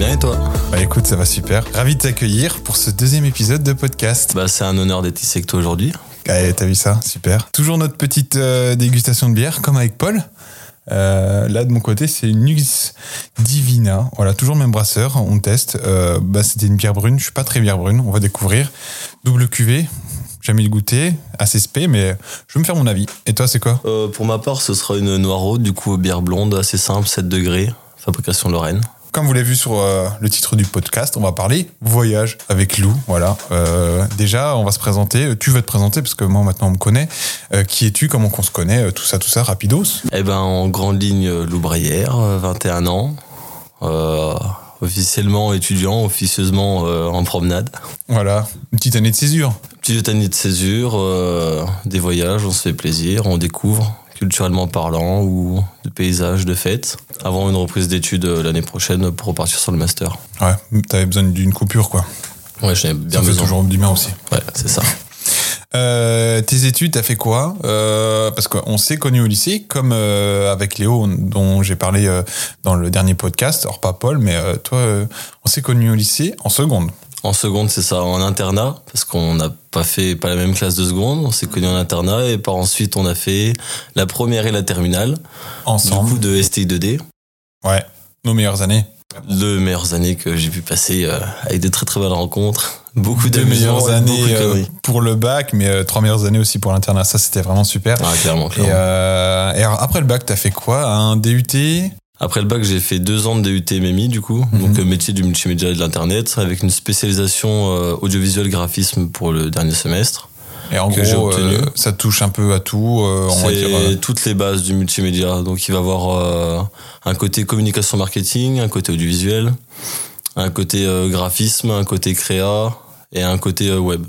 bien et toi Bah écoute, ça va super. Ravi de t'accueillir pour ce deuxième épisode de podcast. Bah c'est un honneur d'être ici avec toi aujourd'hui. Ouais, t'as vu ça? Super. Toujours notre petite euh, dégustation de bière, comme avec Paul. Euh, là, de mon côté, c'est une Nux Divina. Voilà, toujours le même brasseur. On teste. Euh, bah, c'était une bière brune. Je suis pas très bière brune. On va découvrir. Double cuvée. Jamais le goûter. Assez spé, mais je vais me faire mon avis. Et toi, c'est quoi? Euh, pour ma part, ce sera une Noiro, du coup bière blonde, assez simple, 7 degrés, fabrication Lorraine. Comme vous l'avez vu sur euh, le titre du podcast, on va parler voyage avec Lou. Voilà. Euh, déjà, on va se présenter. Tu vas te présenter parce que moi maintenant on me connaît. Euh, qui es-tu Comment qu'on se connaît Euh, Tout ça, tout ça, rapidos. Eh ben en grande ligne, euh, Lou Braillère, euh, 21 ans, euh, officiellement étudiant, officieusement euh, en promenade. Voilà. Une petite année de césure. Petite année de césure, euh, des voyages, on se fait plaisir, on découvre, culturellement parlant, ou de paysages, de fêtes, avant une reprise d'études euh, l'année prochaine pour repartir sur le master. Ouais. T'avais besoin d'une coupure, quoi. Ouais, j'en ai bien ça fait besoin. toujours du bien aussi. Ouais, c'est ça. Euh, tes études, t'as fait quoi? Euh, Parce qu'on s'est connus au lycée, comme euh, avec Léo, dont j'ai parlé dans le dernier podcast. Alors pas Paul, mais toi, on s'est connus au lycée en seconde. En seconde, c'est ça, en internat, parce qu'on n'a pas fait pas la même classe de seconde, on s'est connus en internat, et par ensuite, on a fait la première et la terminale, du Ensemble. coup de STI2D. Ouais. Nos meilleures années. Deux meilleures années que j'ai pu passer euh, avec de très très belles rencontres, beaucoup d'amusements, meilleures années de euh, pour le bac, mais euh, trois meilleures années aussi pour l'internat. Ça, c'était vraiment super. Ah, clairement, Et, clairement. et alors, après le bac, t'as fait quoi? Un DUT Après le bac, j'ai fait deux ans de DUT MEMI, du coup, Mhm. donc euh, métier du multimédia et de l'internet, avec une spécialisation euh, audiovisuel graphisme pour le dernier semestre. Et en Que gros, euh, ça touche un peu à tout. euh, C'est euh, toutes les bases du multimédia. Donc il va avoir euh, un côté communication marketing, un côté audiovisuel, un côté graphisme, un côté créa et un côté web.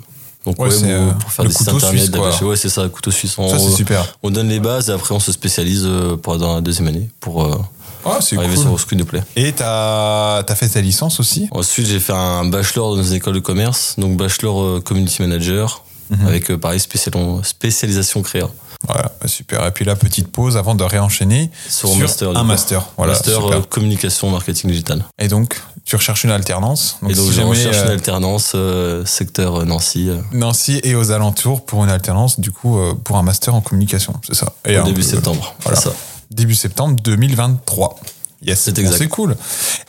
Donc Ouais, web pour faire des sites internet, suisse. Ouais, c'est ça, couteau suisse. On, ça, c'est super. on donne les bases et après on se spécialise pendant la deuxième année pour Ah, c'est cool. sur. Et t'as as fait ta licence aussi? Ensuite, j'ai fait un bachelor dans une école de commerce, donc bachelor euh, community manager, Mhm. avec euh, pareil spécial- spécialisation créa. Voilà, bah, super. Et puis la petite pause avant de réenchaîner Sur, sur master. un master. Voilà, master super. euh, communication marketing digital. Et donc, tu recherches une alternance. et donc si je jamais, recherche euh, une alternance euh, secteur Nancy euh, Nancy et aux alentours pour une alternance, du coup, pour un master en communication, c'est ça? Et au un début septembre. voilà. C'est ça. Début septembre 2023. Yes, C'est bon, exact. C'est cool.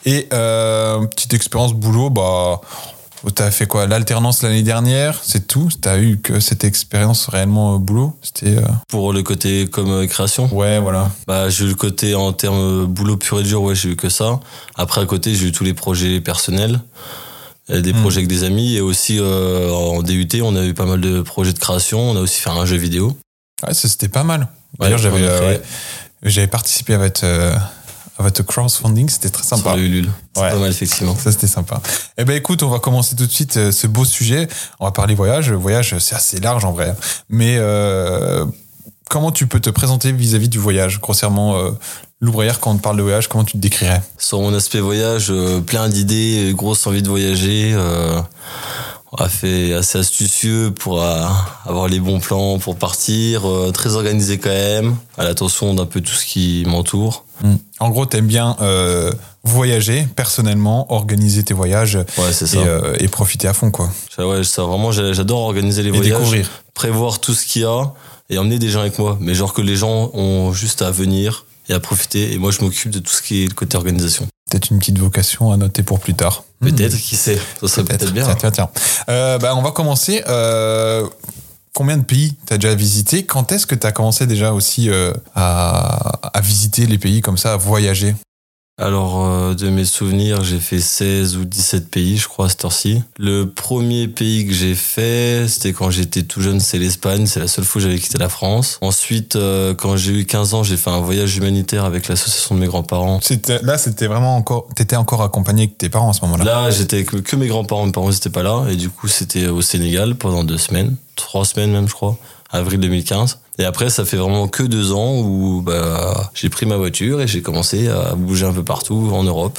Et euh, petite expérience boulot, bah, t'as fait quoi? L'alternance l'année dernière, c'est tout? T'as eu que cette expérience réellement euh, boulot? C'était euh, Pour le côté comme création, ouais, voilà. bah, j'ai eu le côté en termes boulot pur et dur, ouais, j'ai eu que ça. Après, à côté, j'ai eu tous les projets personnels, des Hmm. projets avec des amis et aussi en DUT, on a eu pas mal de projets de création. On a aussi fait un jeu vidéo. Ouais, ça c'était pas mal. D'ailleurs, ouais, j'avais participé à votre euh, à votre crowdfunding, c'était très sympa. sur le Ulule. Ouais. pas mal, effectivement. Ça, c'était sympa. Eh ben, écoute, on va commencer tout de suite euh, ce beau sujet. On va parler voyage. Voyage, c'est assez large en vrai. Mais euh, comment tu peux te présenter vis-à-vis du voyage Grossièrement, euh, l'ouvrière, quand on te parle de voyage, comment tu te décrirais? Sur mon aspect voyage, euh, plein d'idées, grosse envie de voyager. Euh, a fait assez astucieux pour euh, avoir les bons plans pour partir, euh, très organisé quand même, à l'attention d'un peu tout ce qui m'entoure. En gros, t'aimes bien euh, voyager personnellement, organiser tes voyages Ouais, et, ça. euh, et profiter à fond, quoi. Ouais, ça vraiment, j'a- j'adore organiser les Et voyages, découvrir. prévoir tout ce qu'il y a et emmener des gens avec moi. Mais genre que les gens ont juste à venir et à profiter. Et moi, je m'occupe de tout ce qui est le côté organisation. Peut-être une petite vocation à noter pour plus tard. Peut-être, qui sait Ça serait peut-être bien. Tiens, tiens, tiens. Euh, bah, on va commencer. Euh, combien de pays t'as déjà visité? Quand est-ce que t'as commencé déjà aussi euh, à, à visiter les pays comme ça, à voyager? Alors, euh, de mes souvenirs, j'ai fait 16 ou 17 pays, je crois, à cette heure-ci. Le premier pays que j'ai fait, c'était quand j'étais tout jeune, c'est l'Espagne. C'est la seule fois que j'avais quitté la France. Ensuite, euh, quand j'ai eu 15 ans, j'ai fait un voyage humanitaire avec l'association de mes grands-parents. Là, c'était vraiment encore. T'étais encore accompagné avec tes parents à ce moment-là. Là, j'étais avec que mes grands-parents, mes parents n'étaient pas là. Et du coup, c'était au Sénégal pendant deux semaines, trois semaines même, je crois, avril 2015. Et après, ça fait vraiment que deux ans où bah, j'ai pris ma voiture et j'ai commencé à bouger un peu partout en Europe.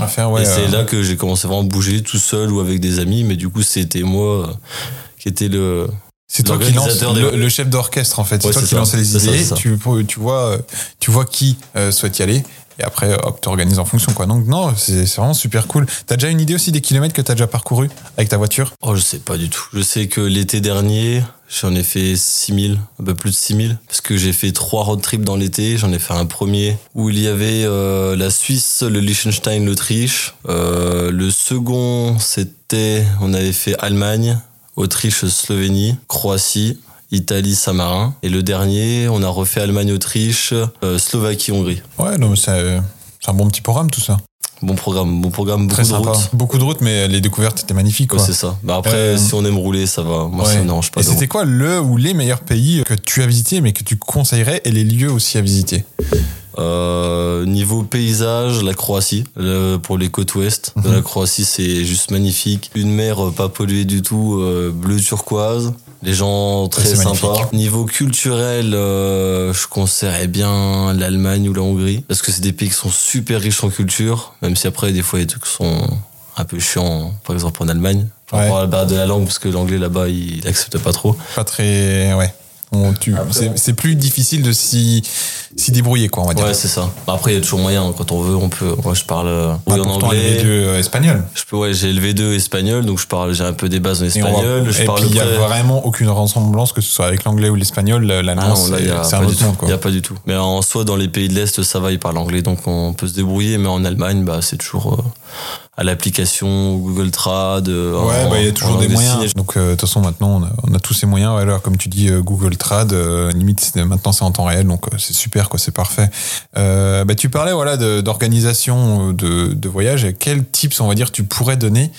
À faire, ouais. et c'est euh, là que j'ai commencé vraiment à bouger tout seul ou avec des amis. Mais du coup, c'était moi euh, qui était le. C'est toi qui lance le, chef d'orchestre en fait. C'est toi qui lance les ça, idées. ça. tu, tu vois, euh, tu vois qui euh, souhaite y aller. Et après, hop, tu organises en fonction, quoi. Donc, non, c'est vraiment super cool. T'as déjà une idée aussi des kilomètres que t'as déjà parcouru avec ta voiture? Oh, je sais pas du tout. Je sais que l'été dernier, j'en ai fait 6000, un peu plus de 6000, parce que j'ai fait trois road trips dans l'été. J'en ai fait un premier où il y avait euh, la Suisse, le Liechtenstein, l'Autriche. Euh, le second, c'était, on avait fait Allemagne, Autriche, Slovénie, Croatie. Italie, Saint-Marin. Et le dernier, on a refait Allemagne, Autriche, euh, Slovaquie, Hongrie. Ouais, non, mais c'est un bon petit programme, tout ça. Bon programme, bon programme, beaucoup Très de sympa. routes. Beaucoup de routes, mais les découvertes étaient magnifiques, Ouais, c'est ça. Bah après, Euh, si on aime rouler, ça va. Moi, ça Ouais. me dérange pas. Et c'était quoi le ou les meilleurs pays que tu as visités, mais que tu conseillerais, et les lieux aussi à visiter? Euh, niveau paysage, la Croatie, le- pour les côtes ouest de Mhm. la Croatie, c'est juste magnifique. Une mer euh, pas polluée du tout, euh, bleu turquoise. Les gens très sympas. magnifique. Niveau culturel, euh, je conseillerais bien l'Allemagne ou la Hongrie parce que c'est des pays qui sont super riches en culture, même si après des fois il y a des trucs qui sont un peu chiants. Par exemple en Allemagne, par rapport à la barrière de la langue, parce que l'anglais là-bas il il accepte pas trop. Pas très. Ouais. On- tu- c'est, c'est plus difficile de s'y, s'y débrouiller, quoi, on va dire. Ouais, c'est ça. Bah, Après il y a toujours moyen quand on veut, on peut. Moi je parle euh, Ah, oui, en anglais. les deux euh, espagnols. Je peux, ouais, j'ai le V2 espagnol, donc je parle, j'ai un peu des bases en espagnol. je et il n'y a vraiment aucune ressemblance, que ce soit avec l'anglais ou l'espagnol. Ah L'allemand, non, là, il c'est, un du autre tout. monde, quoi. Il y a pas du tout. Mais en soi, dans les pays de l'Est, ça va, ils parlent anglais, donc on peut se débrouiller. Mais en Allemagne, bah, c'est toujours euh, à l'application Google Trad. euh, Ouais, bah, il y a toujours des moyens. Donc, euh, de toute façon, maintenant, on a, on a tous ces moyens. Ouais, alors, comme tu dis, euh, Google Trad, euh, limite, maintenant, c'est en temps réel. Donc, euh, c'est super, quoi. C'est parfait. Euh, bah, tu parlais, voilà, de- d'organisation euh, de, de voyage. Quels tips, on va dire, tu pourrais donner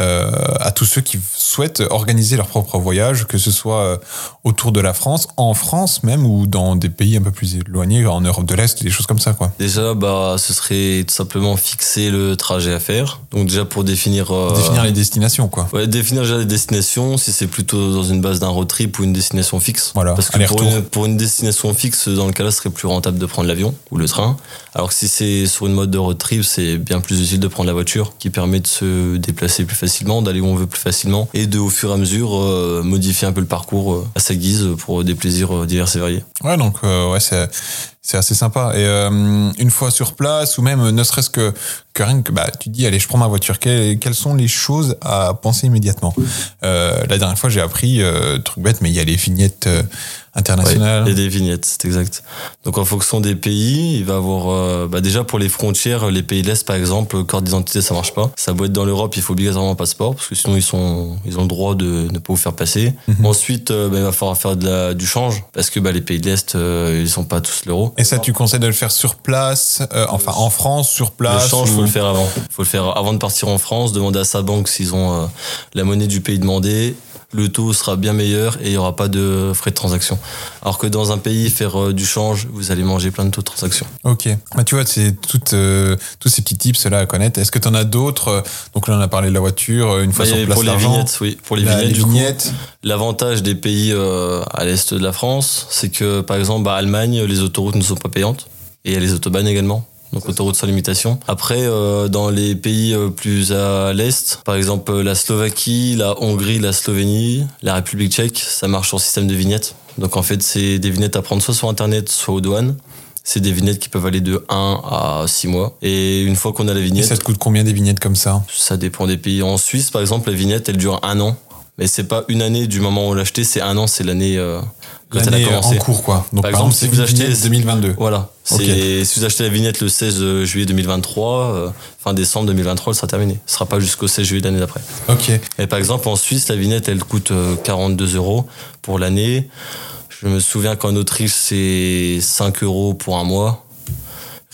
euh, à tous ceux qui souhaitent organiser leur propre voyage, que ce soit euh, autour de la France, en France même, ou dans des pays un peu plus éloignés, en Europe de l'Est, des choses comme ça, quoi. Déjà, bah, ce serait tout simplement fixer le trajet à faire. Donc déjà pour définir. euh, Définir les destinations, quoi. Ouais, définir déjà les destinations, si c'est plutôt dans une base d'un road trip ou une destination fixe. Voilà, Parce que pour une, pour une destination fixe, dans le cas-là, ce serait plus rentable de prendre l'avion ou le train. Alors que si c'est sur une mode de road trip, c'est bien plus utile de prendre la voiture qui permet de se déplacer plus facilement, d'aller où on veut plus facilement et de, au fur et à mesure, euh, modifier un peu le parcours euh, à sa guise pour des plaisirs euh, divers et variés. Ouais, donc ouais, c'est assez sympa. Et euh, une fois sur place, ou même ne serait-ce que, que rien que bah, tu dis, allez, je prends ma voiture. Quelles, quelles sont les choses à penser immédiatement euh, La dernière fois, j'ai appris euh, truc bête, mais il y a les vignettes euh, internationales. Et des vignettes, c'est exact. Donc en fonction des pays, il va avoir euh, bah déjà pour les frontières, les pays de l'Est par exemple, carte d'identité ça marche pas. Ça doit être dans l'Europe, il faut obligatoirement un passeport parce que sinon ils sont ils ont le droit de ne pas vous faire passer. Mhm. Ensuite, euh, bah, il va falloir faire de la, du change parce que bah, les pays de l'Est euh, ils sont pas tous l'euro. Et ça, tu conseilles de le faire sur place, euh, enfin en France, sur Le place. change, ou- faut le faire avant. Faut le faire avant de partir en France, demander à sa banque s'ils ont euh, la monnaie du pays demandé. Le taux sera bien meilleur et il n'y aura pas de frais de transaction. Alors que dans un pays, faire euh, du change, vous allez manger plein de taux de transaction. Ok. Bah, tu vois, c'est toutes, euh, tous ces petits tips là à connaître. Est-ce que tu en as d'autres Donc là, on a parlé de la voiture, euh, une fois Bah, y sur place, pour les vignettes, oui. Pour les La- vignettes, les du coup, vignettes. l'avantage des pays euh, à l'est de la France, c'est que, par exemple, à Allemagne, les autoroutes ne sont pas payantes. Et il y a les autobahnes également. Donc autoroutes sans limitation. Après, euh, dans les pays euh, plus à l'est, par exemple la Slovaquie, la Hongrie, la Slovénie, la République tchèque, ça marche sur système de vignettes. Donc en fait, c'est des vignettes à prendre soit sur Internet, soit aux douanes. C'est des vignettes qui peuvent aller de 1 à 6 mois. Et une fois qu'on a la Et vignette, ça te coûte combien des vignettes comme ça? Ça dépend des pays. En Suisse, par exemple, la vignette, elle dure un an. Mais c'est pas une année du moment où on l'a acheté, c'est un an, c'est l'année euh, quand elle a L'année commencé. en cours, quoi. Donc, Par par, exemple, si vous achetez- vignette 2022. Voilà. Si vous achetez la vignette le 16 juillet 2023, euh, fin décembre 2023, elle sera terminée. Ce sera pas jusqu'au 16 juillet de l'année d'après. Ok. Et par exemple, en Suisse, la vignette, elle coûte euh, 42 euros pour l'année. Je me souviens qu'en Autriche, c'est 5 euros pour un mois.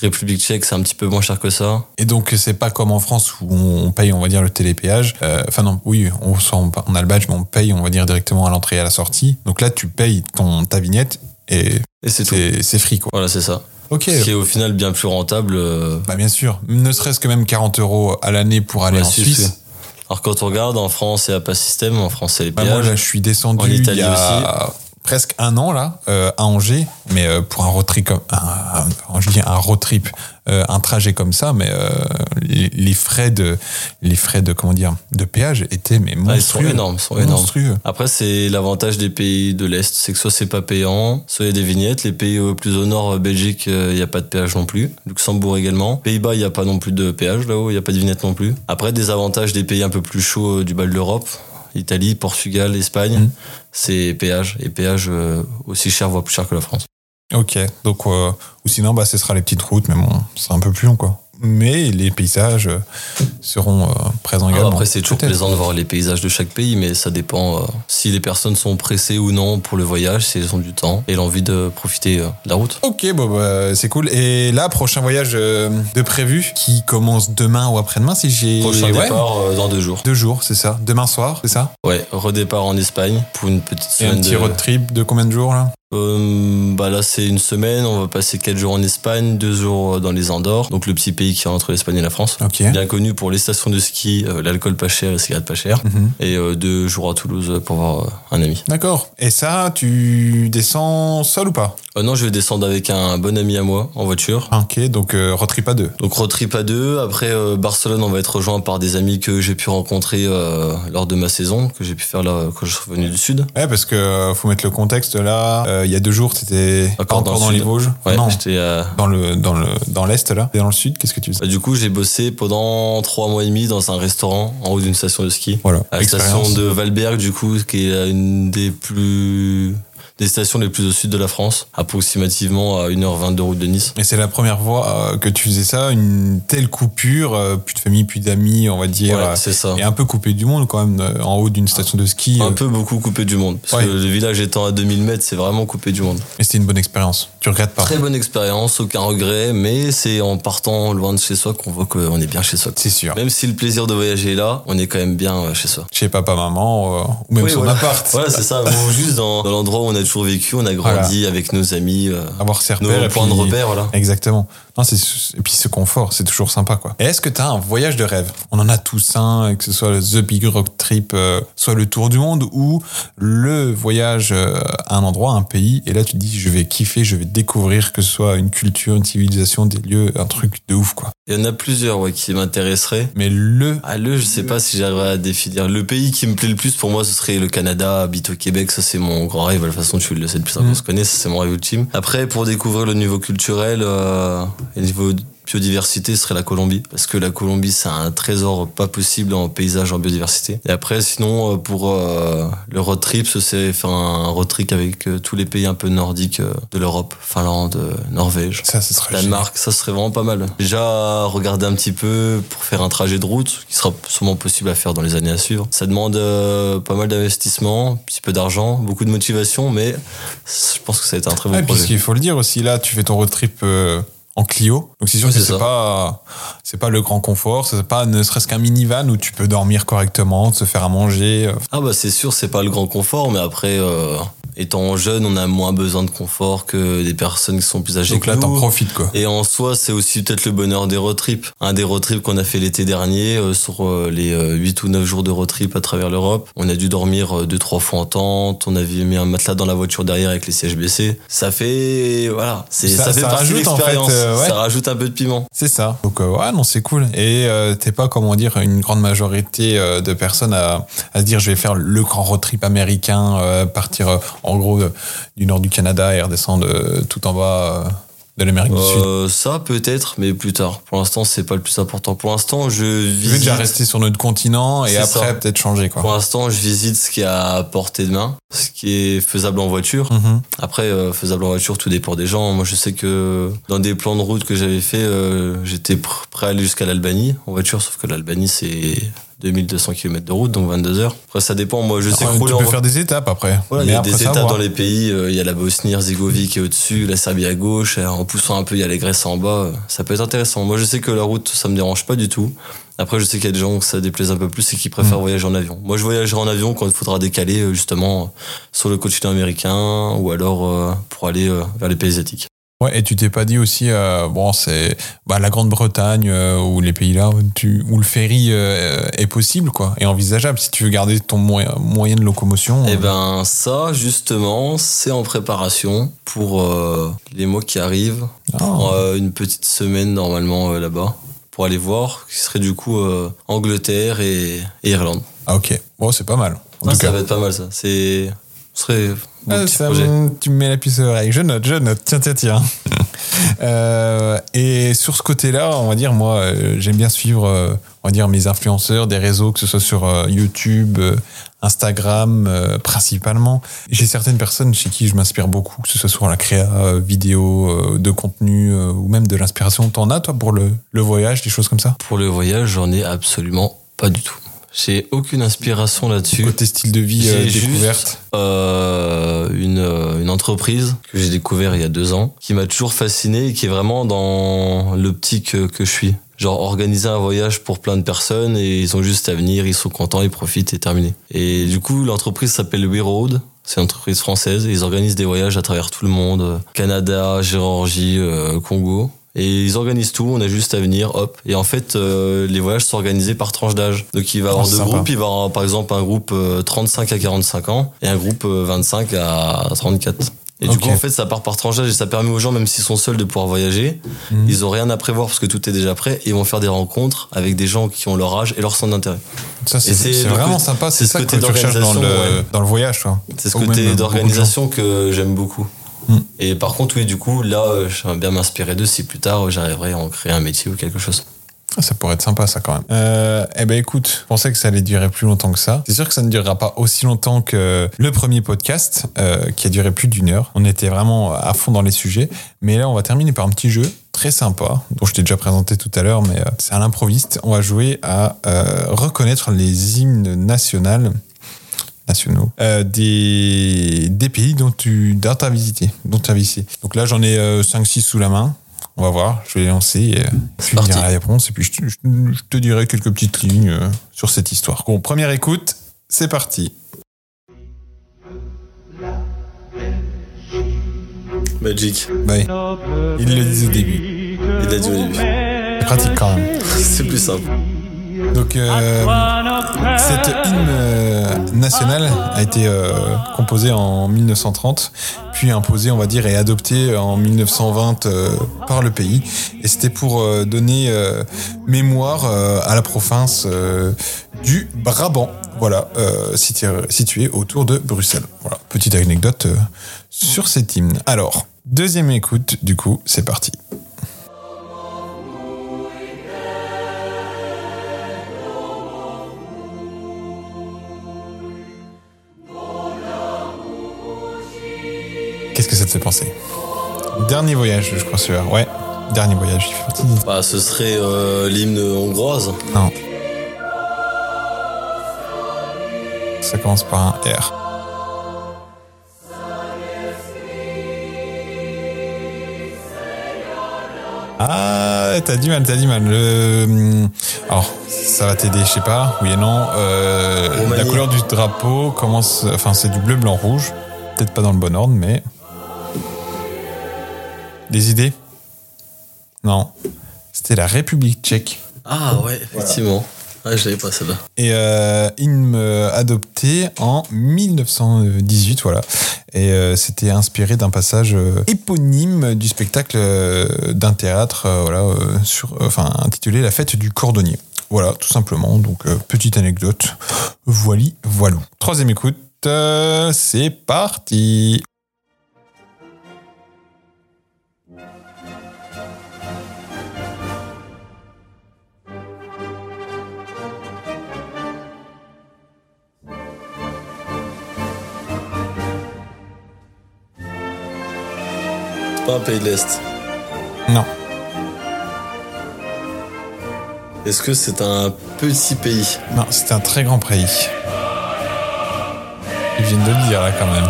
République tchèque, c'est un petit peu moins cher que ça. Et donc, c'est pas comme en France où on paye, on va dire, le télépéage. Euh, Enfin, non, oui, on, on, a le badge, mais on paye, on va dire, directement à l'entrée et à la sortie. Donc là, tu payes ton, ta vignette et Et c'est free, quoi. Voilà, c'est ça. Ok. Ce qui est au final bien plus rentable. euh, Bah, bien sûr. Ne serait-ce que même 40 euros à l'année pour aller Ouais, en Suisse. Alors quand on regarde, en France, il n'y a pas de système. En France, c'est les Bah, moi, péages. là, je suis descendu En Italie il y a presque un an là euh, à Angers, mais euh, pour un road trip, comme- un, un- je dis un road trip, euh, un trajet comme ça, mais les, les frais de, les frais de comment dire, de péage étaient mais Ah, ils sont monstrueux. énormes, ils sont énormes. monstrueux. Après, c'est l'avantage des pays de l'Est, c'est que soit c'est pas payant, soit il y a des vignettes. Les pays plus au nord, Belgique, il n'y a pas de péage non plus. Luxembourg également. Pays-Bas, il n'y a pas non plus de péage là-haut, il n'y a pas de vignette non plus. Après, des avantages des pays un peu plus chauds du bas de l'Europe, Italie, Portugal, Espagne, Mhm. c'est péage. Et péage euh, aussi cher, voire plus cher que la France. Ok, donc euh, ou sinon bah ce sera les petites routes, mais bon, c'est un peu plus long quoi. Mais les paysages seront euh, présents Ah, également. après, c'est toujours plaisant de voir les paysages de chaque pays, mais ça dépend euh, si les personnes sont pressées ou non pour le voyage, si elles ont du temps et l'envie de profiter euh, de la route. Ok, bon, bah, c'est cool. Et là, prochain voyage euh, de prévu qui commence demain ou après-demain, si j'ai. Prochain Ouais, départ dans deux jours. Deux jours, c'est ça. Demain soir, c'est ça? Ouais, redépart en Espagne pour une petite Et un semaine. petit de... road trip de combien de jours là? Euh, bah là, c'est une semaine. On va passer quatre jours en Espagne, deux jours dans les Andorres, donc le petit pays qui est entre l'Espagne et la France. Bien connu pour les stations de ski, euh, l'alcool pas cher et les cigarettes pas chères. Mhm. Et euh, deux jours à Toulouse pour voir euh, un ami. D'accord. Et ça, tu descends seul ou pas? Euh, non, je vais descendre avec un bon ami à moi en voiture. Ah, Ok, donc euh, road trip à deux. Donc road trip à deux. Après euh, Barcelone, on va être rejoint par des amis que j'ai pu rencontrer lors de ma saison, que j'ai pu faire là quand je suis revenu du sud. Ouais, parce que faut mettre le contexte là. Il y a deux jours, t'étais Encore dans encore le dans les. Vosges. Ouais, non, j'étais dans le dans le dans l'est là. Et dans le sud, qu'est-ce que tu faisais? Bah, du coup, j'ai bossé pendant trois mois et demi dans un restaurant en haut d'une station de ski. Voilà. À la station de Valberg, du coup, qui est une des plus des stations les plus au sud de la France, approximativement à 1h20 de route de Nice. Et c'est la première fois euh, que tu faisais ça, une telle coupure, euh, plus de famille, plus d'amis, on va dire, Ouais, euh, c'est ça. et un peu coupé du monde quand même, en haut d'une station de ski. Un peu beaucoup coupé du monde. Parce Ouais. que le village étant à 2000 mètres, c'est vraiment coupé du monde. Et c'était une bonne expérience. Tu regrettes pas Très bonne expérience, aucun regret, mais c'est en partant loin de chez soi qu'on voit qu'on est bien chez soi. C'est sûr. Même si le plaisir de voyager est là, on est quand même bien chez soi. Chez papa, maman, euh, ou même Oui, son voilà. appart. Voilà, c'est ça. Ou juste dans, dans l'endroit où on a toujours vécu, on a grandi avec nos amis, euh, Avoir ses nos repères. et points de puis- repère, voilà. Exactement. Non, et puis ce confort, c'est toujours sympa, quoi. Et est-ce que tu as un voyage de rêve? On en a tous un, que ce soit le The Big Rock Trip, euh, soit le tour du monde, ou le voyage euh, à un endroit, un pays, et là tu te dis, je vais kiffer, je vais découvrir que ce soit une culture, une civilisation, des lieux, un truc de ouf, quoi. Il y en a plusieurs ouais, qui m'intéresseraient. Mais le... Ah, le, je sais pas si j'arriverai à définir. Le pays qui me plaît le plus pour moi, ce serait le Canada, habite au Québec. Ça, c'est mon grand rêve. De toute façon, tu le sais depuis longtemps qu'on Mm. se connaît. Ça, c'est mon rêve ultime. Après, pour découvrir le niveau culturel euh, et niveau biodiversité, ce serait la Colombie. Parce que la Colombie, c'est un trésor pas possible en paysage, en biodiversité. Et après, sinon, euh, pour euh, le road trip, ce serait faire un road trip avec euh, tous les pays un peu nordiques euh, de l'Europe. Finlande, Norvège. Ça, ce serait... Danemark, ça serait vraiment pas mal. Déjà, regarder un petit peu pour faire un trajet de route, qui sera sûrement possible à faire dans les années à suivre. Ça demande pas mal d'investissement, un petit peu d'argent, beaucoup de motivation, mais je pense que ça va être un très bon ce projet. qu'il faut le dire aussi, là, tu fais ton road trip en Clio. Donc c'est sûr que c'est pas, c'est pas le grand confort, c'est pas ne serait-ce qu'un minivan où tu peux dormir correctement, te faire à manger. euh, Ah bah c'est sûr, c'est pas le grand confort, mais après, euh, étant jeune, on a moins besoin de confort que des personnes qui sont plus âgées Donc que là, t'en profites, quoi. Et en soi, c'est aussi peut-être le bonheur des road trips. Un des road trips qu'on a fait l'été dernier, euh, sur euh, les euh, 8 ou 9 jours de road trip à travers l'Europe. On a dû dormir euh, deux, trois fois en tente. On avait mis un matelas dans la voiture derrière avec les sièges baissés. Ça fait, voilà, c'est, Ça- ça, fait ça rajoute, en fait. Euh, ouais. Ça rajoute un peu de piment. C'est ça. Donc euh, ouais, non, c'est cool. Et euh, t'es pas, comment dire, une grande majorité de personnes à, à se dire, je vais faire le grand road trip américain, partir en gros du nord du Canada et redescendre tout en bas de l'Amérique du Sud. Euh, ça peut-être, mais plus tard. Pour l'instant, c'est pas le plus important. Pour l'instant, je Tu veux visite. déjà rester sur notre continent et après peut-être changer, quoi. Pour l'instant, je visite ce qui est à portée de main, ce qui est faisable en voiture. Mhm. Après, euh, faisable en voiture, tout dépend des gens. Moi, je sais que dans des plans de route que j'avais fait, euh, j'étais pr- prêt à aller jusqu'à l'Albanie en voiture, sauf que l'Albanie, c'est 2200 km de route, donc 22 heures. Après, ça dépend. Moi, je sais rouler tu en peux faire des étapes après. voilà, il y a des étapes dans les pays. euh, Il y a la Bosnie-Herzégovine qui est au-dessus, la Serbie à gauche. En poussant un peu, il y a les Grèce en bas. euh, Ça peut être intéressant. Moi, je sais que la route, ça me dérange pas du tout. Après, je sais qu'il y a des gens que ça déplaise un peu plus et qui préfèrent Mm. voyager en avion. Moi, je voyagerai en avion quand il faudra décaler, euh, justement, sur le continent américain ou alors pour aller vers les pays asiatiques. Ouais, et tu t'es pas dit aussi, euh, bon, c'est bah, la Grande-Bretagne euh, ou les pays-là où, tu- où le ferry euh, est possible, quoi, et envisageable si tu veux garder ton moyen, moyen de locomotion. Eh ben ça, justement, c'est en préparation pour les mois qui arrivent. Ah. Pour, une petite semaine normalement là-bas pour aller voir, qui serait du coup Angleterre et, et Irlande. Ah, ok. Bon, c'est pas mal. En Ah, tout ça cas. va être pas mal ça. C'est ce serait Ah, ça tu me mets la puce à l'oreille. Je note, je note. Tiens, tiens, tiens. Euh, et sur ce côté-là, on va dire, moi, euh, j'aime bien suivre, euh, on va dire, mes influenceurs des réseaux, que ce soit sur euh, YouTube, euh, Instagram, euh, principalement. J'ai certaines personnes chez qui je m'inspire beaucoup, que ce soit sur la créa euh, vidéo, euh, de contenu, euh, ou même de l'inspiration. T'en as, toi, pour le, le voyage, des choses comme ça? Pour le voyage, j'en ai absolument pas du tout. J'ai aucune inspiration là-dessus. Côté style de vie, euh, découverte. euh, une, euh, une entreprise que j'ai découvert il y a deux ans, qui m'a toujours fasciné et qui est vraiment dans l'optique que, que je suis. Genre organiser un voyage pour plein de personnes et ils ont juste à venir, ils sont contents, ils profitent et terminé. Et du coup, l'entreprise s'appelle We Road. C'est une entreprise française et ils organisent des voyages à travers tout le monde. euh, Canada, Géorgie, euh, Congo. Et ils organisent tout, on a juste à venir, hop. Et en fait, euh, les voyages sont organisés par tranche d'âge. Donc il va y avoir Oh, deux sympa. groupes. Il va y avoir par exemple un groupe euh, 35 à 45 ans et un groupe euh, 25 à 34. Et du coup, en fait, ça part par tranche d'âge et ça permet aux gens, même s'ils sont seuls, de pouvoir voyager. Mhm. Ils ont rien à prévoir parce que tout est déjà prêt et ils vont faire des rencontres avec des gens qui ont leur âge et leur centre d'intérêt. Ça, c'est vraiment sympa. c'est ce ça que côté tu recherches dans le, d'organisation, ouais. dans le voyage. C'est ce Ou côté euh, d'organisation que j'aime beaucoup. Mm. Et par contre, oui, du coup, là, euh, j'aimerais bien m'inspirer d'eux si plus tard euh, j'arriverai à en créer un métier ou quelque chose. Ah, Ça pourrait être sympa, ça, quand même. Euh, eh ben, écoute, je pensais que ça allait durer plus longtemps que ça. C'est sûr que ça ne durera pas aussi longtemps que le premier podcast, qui a duré plus d'une heure. On était vraiment à fond dans les sujets. Mais là, on va terminer par un petit jeu très sympa, dont je t'ai déjà présenté tout à l'heure, mais c'est à l'improviste. On va jouer à reconnaître les hymnes nationaux nationaux euh, des, des pays dont tu dont as visité dont tu as visité donc là j'en ai 5-6 sous la main on va voir je vais les lancer et, euh, puis me la réponse et puis je, te- je- je te dirai quelques petites lignes euh, sur cette histoire bon première écoute c'est parti Magic. Ouais. il le dit au début Il a dit au début. c'est pratique quand même C'est plus simple. Donc euh, Cette hymne euh, nationale a été euh, composée en 1930, puis imposée, on va dire, et adoptée en 1920 euh, par le pays. Et c'était pour donner mémoire à la province du Brabant, voilà, situé, située autour de Bruxelles. Voilà, petite anecdote sur cet hymne. Alors, deuxième écoute, du coup, c'est parti. Fait penser Dernier voyage, je crois, celui-là. Ouais, dernier voyage. Bah, ce serait euh, l'hymne hongroise. Non. Ça commence par un R. Ah, t'as du mal, t'as du mal. Le... Alors, ça va t'aider, je sais pas, oui et non. Euh, la couleur du drapeau commence... Enfin, c'est du bleu, blanc, rouge. Peut-être pas dans le bon ordre, mais... Des idées? Non. C'était la République tchèque. Ah ouais, effectivement. Ah, je l'avais pas celle-là. Et euh, euh, adopté en 1918, voilà. Et euh, c'était inspiré d'un passage euh, éponyme du spectacle euh, d'un théâtre, euh, voilà, euh, sur, euh, enfin intitulé La fête du cordonnier. Voilà, tout simplement. Donc euh, petite anecdote. Voili, voilou. Troisième écoute, euh, c'est parti. Pas un pays de l'Est. Non, Est-ce que c'est un petit pays? Non, c'était un très grand pays. Ils viennent de le dire là quand même.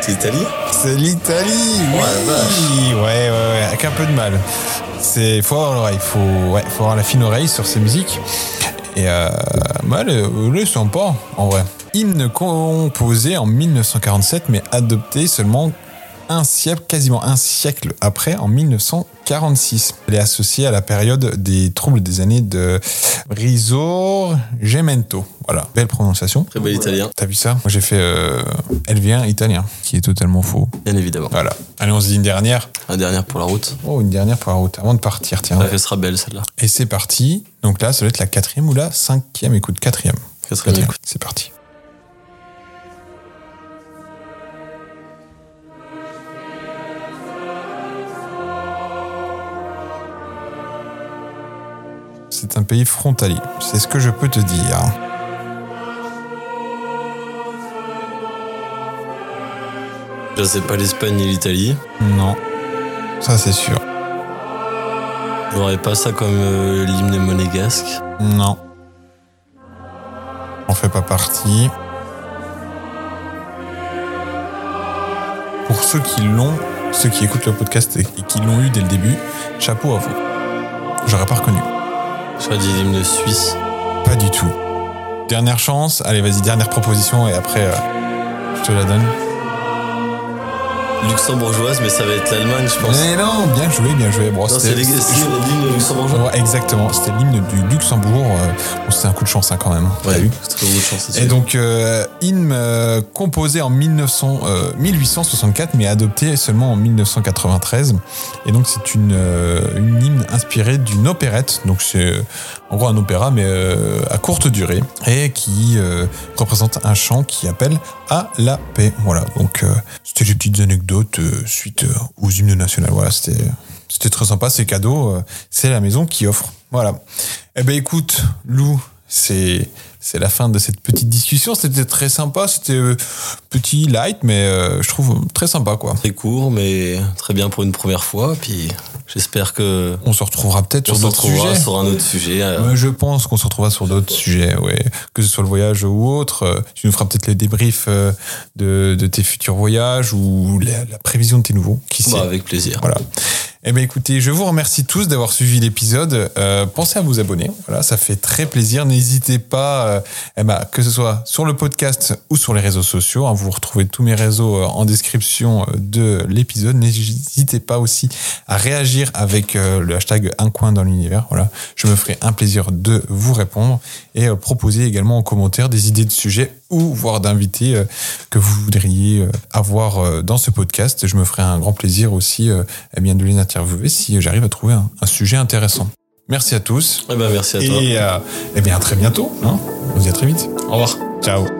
C'est l'Italie? C'est l'Italie, oui. ouais, ouais, ouais, avec un peu de mal. C'est faut avoir l'oreille, faut, ouais, faut avoir la fine oreille sur ces musiques. Et euh, bah, le, le sympa, en vrai. Hymne composé en 1947, mais adopté seulement un siècle, quasiment un siècle après, en 1946. Elle est associée à la période des troubles des années de Risorgimento. Voilà, belle prononciation. Très bel italien, T'as vu ça? Moi j'ai fait euh, Elle vient italien, qui est totalement faux. bien évidemment. Voilà. Allez, on se dit une dernière. La dernière pour la route. Oh, une dernière pour la route, avant de partir, tiens. Elle sera belle celle-là. Et c'est parti. Donc là, ça doit être la quatrième ou la cinquième? Écoute, quatrième. Quatrième Quatrième. C'est parti. C'est un pays frontalier. C'est ce que je peux te dire. Je sais pas l'Espagne ni l'Italie. Non. Ça, c'est sûr. Je n'aurais pas ça comme euh, l'hymne monégasque. Non. On fait pas partie. Pour ceux qui l'ont, ceux qui écoutent le podcast et et qui l'ont eu dès le début, chapeau à vous. J'aurais pas reconnu. J'aurais dit l'hymne suisse. Pas du tout. Dernière chance. Allez, vas-y, dernière proposition et après, euh, je te la donne. Luxembourgeoise, mais ça va être l'Allemagne, je pense. Mais non, bien joué, bien joué. Bon, c'est l'hymne luxembourgeois. Ouais, exactement. C'était l'hymne du Luxembourg. euh, Bon, c'était un coup de chance hein, quand même. Ouais, très beau de chance. Et donc, euh, hymne euh, composé en 1900, euh, 1864, mais adopté seulement en 1993. Et donc, c'est une, une hymne inspirée d'une opérette. Donc, c'est en gros un opéra, mais à courte durée. Et qui représente un chant qui appelle à la paix. Voilà. Donc, c'était les petites anecdotes euh, suite euh, aux hymnes nationaux. Voilà, c'était. Très sympa, c'est cadeau. euh, C'est la maison qui offre. Voilà. Eh ben écoute, Lou, c'est c'est la fin de cette petite discussion. C'était très sympa. C'était petit, light, mais je trouve très sympa quoi. Très court, mais très bien pour une première fois. Puis j'espère que On se retrouvera peut-être on sur se d'autres retrouvera sujets. sur un autre sujet. euh, je pense qu'on se retrouvera sur d'autres sujets, ouais. que ce soit le voyage ou autre. Euh, Tu nous feras peut-être les débriefs euh, de, de tes futurs voyages ou la, la prévision de tes nouveaux. Qui bah, avec plaisir. Voilà. Eh bien, écoutez, je vous remercie tous d'avoir suivi l'épisode. Euh, pensez à vous abonner. Voilà, ça fait très plaisir. N'hésitez pas, euh, eh ben, que ce soit sur le podcast ou sur les réseaux sociaux. hein, vous retrouvez tous mes réseaux euh, en description euh, de l'épisode. N'hésitez pas aussi à réagir avec le hashtag un coin dans l'univers. Voilà, je me ferai un plaisir de vous répondre et proposer également en commentaire des idées de sujets ou voire d'invités euh, que vous voudriez euh, avoir euh, dans ce podcast. Je me ferai un grand plaisir aussi eh bien, de les interviewer si j'arrive à trouver un, un sujet intéressant. Merci à tous Eh ben, merci à toi. et euh, eh bien, à très bientôt. Hein On se dit à très vite. Au revoir. Ciao.